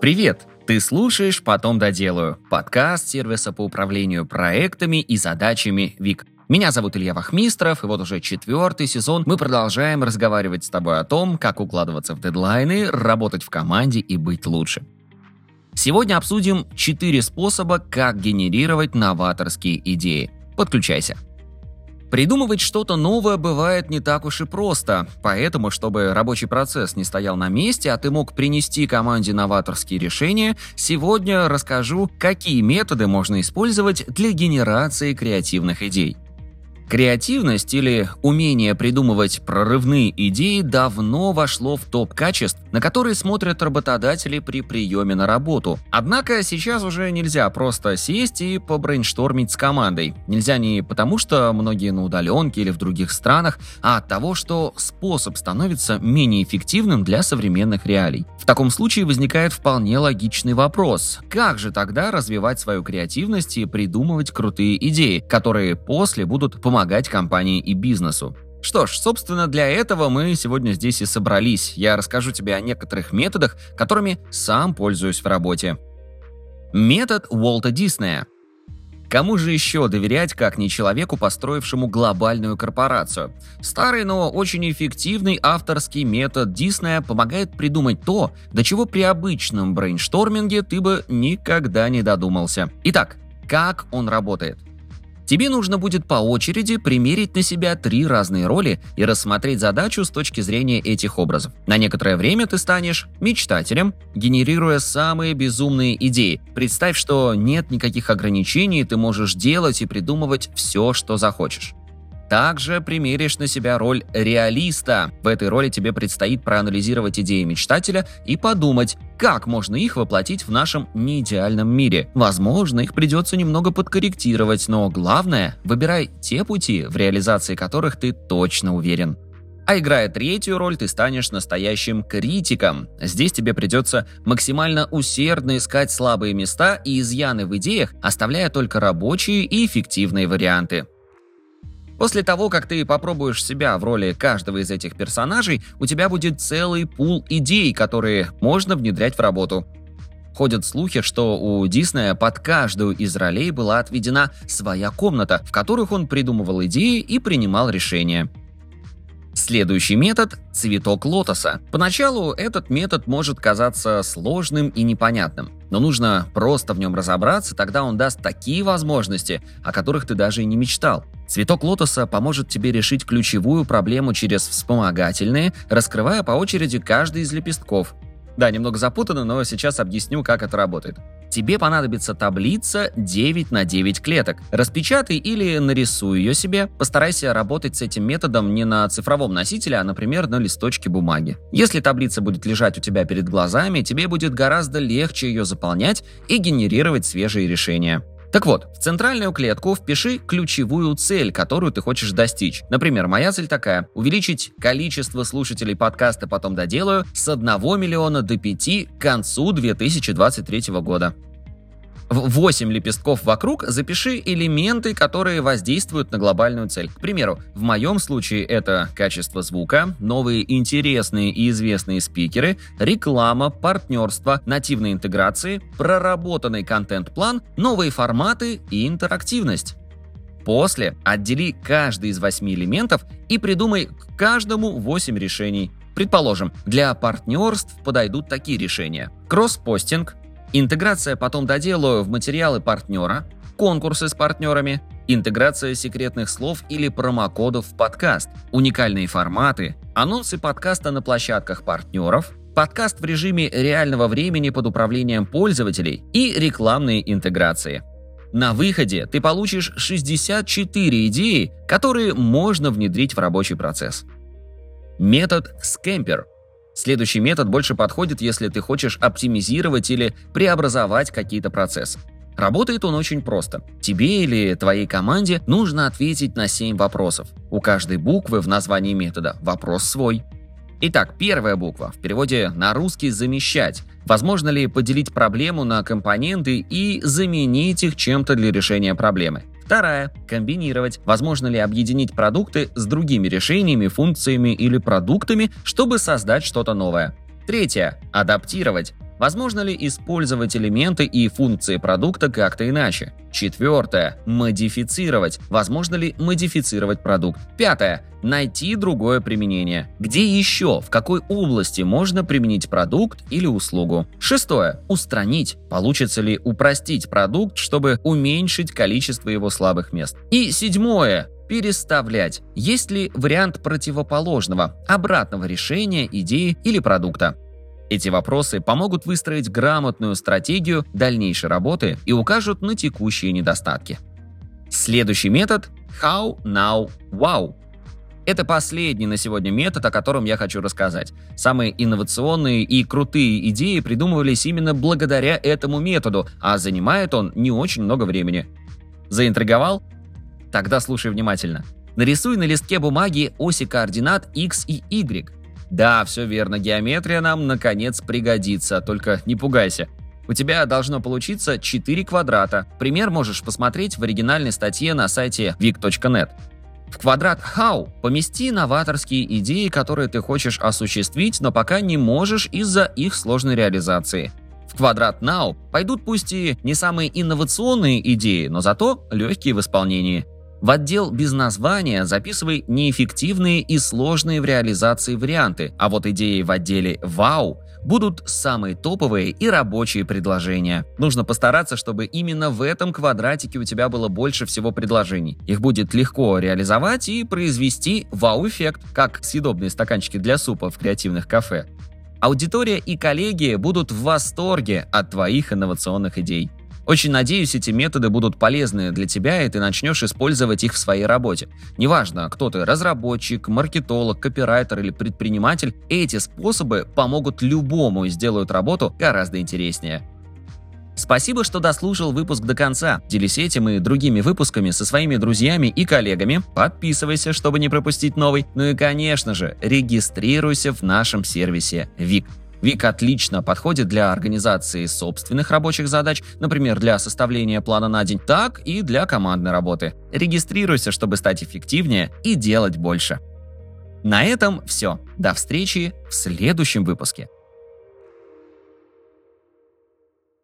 Привет! Ты слушаешь «Потом доделаю» – подкаст сервиса по управлению проектами и задачами ВИК. Меня зовут Илья Вахмистров, и вот уже четвертый сезон мы продолжаем разговаривать с тобой о том, как укладываться в дедлайны, работать в команде и быть лучше. Сегодня обсудим четыре способа, как генерировать новаторские идеи. Подключайся. Придумывать что-то новое бывает не так уж и просто, поэтому, чтобы рабочий процесс не стоял на месте, а ты мог принести команде новаторские решения, сегодня расскажу, какие методы можно использовать для генерации креативных идей. Креативность или умение придумывать прорывные идеи давно вошло в топ качеств, на которые смотрят работодатели при приеме на работу. Однако сейчас уже нельзя просто сесть и побрейнштормить с командой. Нельзя не потому, что многие на удаленке или в других странах, а от того, что способ становится менее эффективным для современных реалий. В таком случае возникает вполне логичный вопрос. Как же тогда развивать свою креативность и придумывать крутые идеи, которые после будут помогать помогать компании и бизнесу. Что ж, собственно, для этого мы сегодня здесь и собрались. Я расскажу тебе о некоторых методах, которыми сам пользуюсь в работе. Метод Уолта Диснея. Кому же еще доверять, как не человеку, построившему глобальную корпорацию? Старый, но очень эффективный авторский метод Диснея помогает придумать то, до чего при обычном брейншторминге ты бы никогда не додумался. Итак, как он работает? Тебе нужно будет по очереди примерить на себя три разные роли и рассмотреть задачу с точки зрения этих образов. На некоторое время ты станешь мечтателем, генерируя самые безумные идеи. Представь, что нет никаких ограничений, ты можешь делать и придумывать все, что захочешь. Также примеришь на себя роль реалиста. В этой роли тебе предстоит проанализировать идеи мечтателя и подумать, как можно их воплотить в нашем неидеальном мире. Возможно, их придется немного подкорректировать, но главное, выбирай те пути, в реализации которых ты точно уверен. А играя третью роль, ты станешь настоящим критиком. Здесь тебе придется максимально усердно искать слабые места и изъяны в идеях, оставляя только рабочие и эффективные варианты. После того, как ты попробуешь себя в роли каждого из этих персонажей, у тебя будет целый пул идей, которые можно внедрять в работу. Ходят слухи, что у Диснея под каждую из ролей была отведена своя комната, в которых он придумывал идеи и принимал решения. Следующий метод – цветок лотоса. Поначалу этот метод может казаться сложным и непонятным, но нужно просто в нем разобраться, тогда он даст такие возможности, о которых ты даже и не мечтал. Цветок лотоса поможет тебе решить ключевую проблему через вспомогательные, раскрывая по очереди каждый из лепестков. Да, немного запутанно, но сейчас объясню, как это работает. Тебе понадобится таблица 9 на 9 клеток. Распечатай или нарисуй ее себе. Постарайся работать с этим методом не на цифровом носителе, а, например, на листочке бумаги. Если таблица будет лежать у тебя перед глазами, тебе будет гораздо легче ее заполнять и генерировать свежие решения. Так вот, в центральную клетку впиши ключевую цель, которую ты хочешь достичь. Например, моя цель такая – увеличить количество слушателей подкаста «Потом доделаю» с 1 миллиона до 5 к концу 2023 года. В 8 лепестков вокруг запиши элементы, которые воздействуют на глобальную цель. К примеру, в моем случае это качество звука, новые интересные и известные спикеры, реклама, партнерство, нативные интеграции, проработанный контент-план, новые форматы и интерактивность. После отдели каждый из восьми элементов и придумай к каждому 8 решений. Предположим, для партнерств подойдут такие решения. Кросс-постинг, Интеграция потом доделаю в материалы партнера, конкурсы с партнерами, интеграция секретных слов или промокодов в подкаст, уникальные форматы, анонсы подкаста на площадках партнеров, подкаст в режиме реального времени под управлением пользователей и рекламные интеграции. На выходе ты получишь 64 идеи, которые можно внедрить в рабочий процесс. Метод Scamper – Следующий метод больше подходит, если ты хочешь оптимизировать или преобразовать какие-то процессы. Работает он очень просто. Тебе или твоей команде нужно ответить на 7 вопросов. У каждой буквы в названии метода вопрос свой. Итак, первая буква, в переводе на русский «замещать». Возможно ли поделить проблему на компоненты и заменить их чем-то для решения проблемы? Вторая – комбинировать. Возможно ли объединить продукты с другими решениями, функциями или продуктами, чтобы создать что-то новое? Третья – адаптировать. Возможно ли использовать элементы и функции продукта как-то иначе? Четвертое. Модифицировать. Возможно ли модифицировать продукт? Пятое. Найти другое применение. Где еще, в какой области можно применить продукт или услугу? Шестое. Устранить. Получится ли упростить продукт, чтобы уменьшить количество его слабых мест? И седьмое переставлять. Есть ли вариант противоположного, обратного решения идеи или продукта? Эти вопросы помогут выстроить грамотную стратегию дальнейшей работы и укажут на текущие недостатки. Следующий метод – How, Now, Wow. Это последний на сегодня метод, о котором я хочу рассказать. Самые инновационные и крутые идеи придумывались именно благодаря этому методу, а занимает он не очень много времени. Заинтриговал? Тогда слушай внимательно. Нарисуй на листке бумаги оси координат x и y. Да, все верно, геометрия нам наконец пригодится, только не пугайся. У тебя должно получиться 4 квадрата. Пример можешь посмотреть в оригинальной статье на сайте vic.net. В квадрат How помести новаторские идеи, которые ты хочешь осуществить, но пока не можешь из-за их сложной реализации. В квадрат Now пойдут пусть и не самые инновационные идеи, но зато легкие в исполнении – в отдел без названия записывай неэффективные и сложные в реализации варианты, а вот идеи в отделе «Вау» будут самые топовые и рабочие предложения. Нужно постараться, чтобы именно в этом квадратике у тебя было больше всего предложений. Их будет легко реализовать и произвести вау-эффект, как съедобные стаканчики для супа в креативных кафе. Аудитория и коллеги будут в восторге от твоих инновационных идей. Очень надеюсь, эти методы будут полезны для тебя, и ты начнешь использовать их в своей работе. Неважно, кто ты, разработчик, маркетолог, копирайтер или предприниматель, эти способы помогут любому и сделают работу гораздо интереснее. Спасибо, что дослушал выпуск до конца. Делись этим и другими выпусками со своими друзьями и коллегами. Подписывайся, чтобы не пропустить новый. Ну и, конечно же, регистрируйся в нашем сервисе ВИК. Вик отлично подходит для организации собственных рабочих задач, например, для составления плана на день, так и для командной работы. Регистрируйся, чтобы стать эффективнее и делать больше. На этом все. До встречи в следующем выпуске.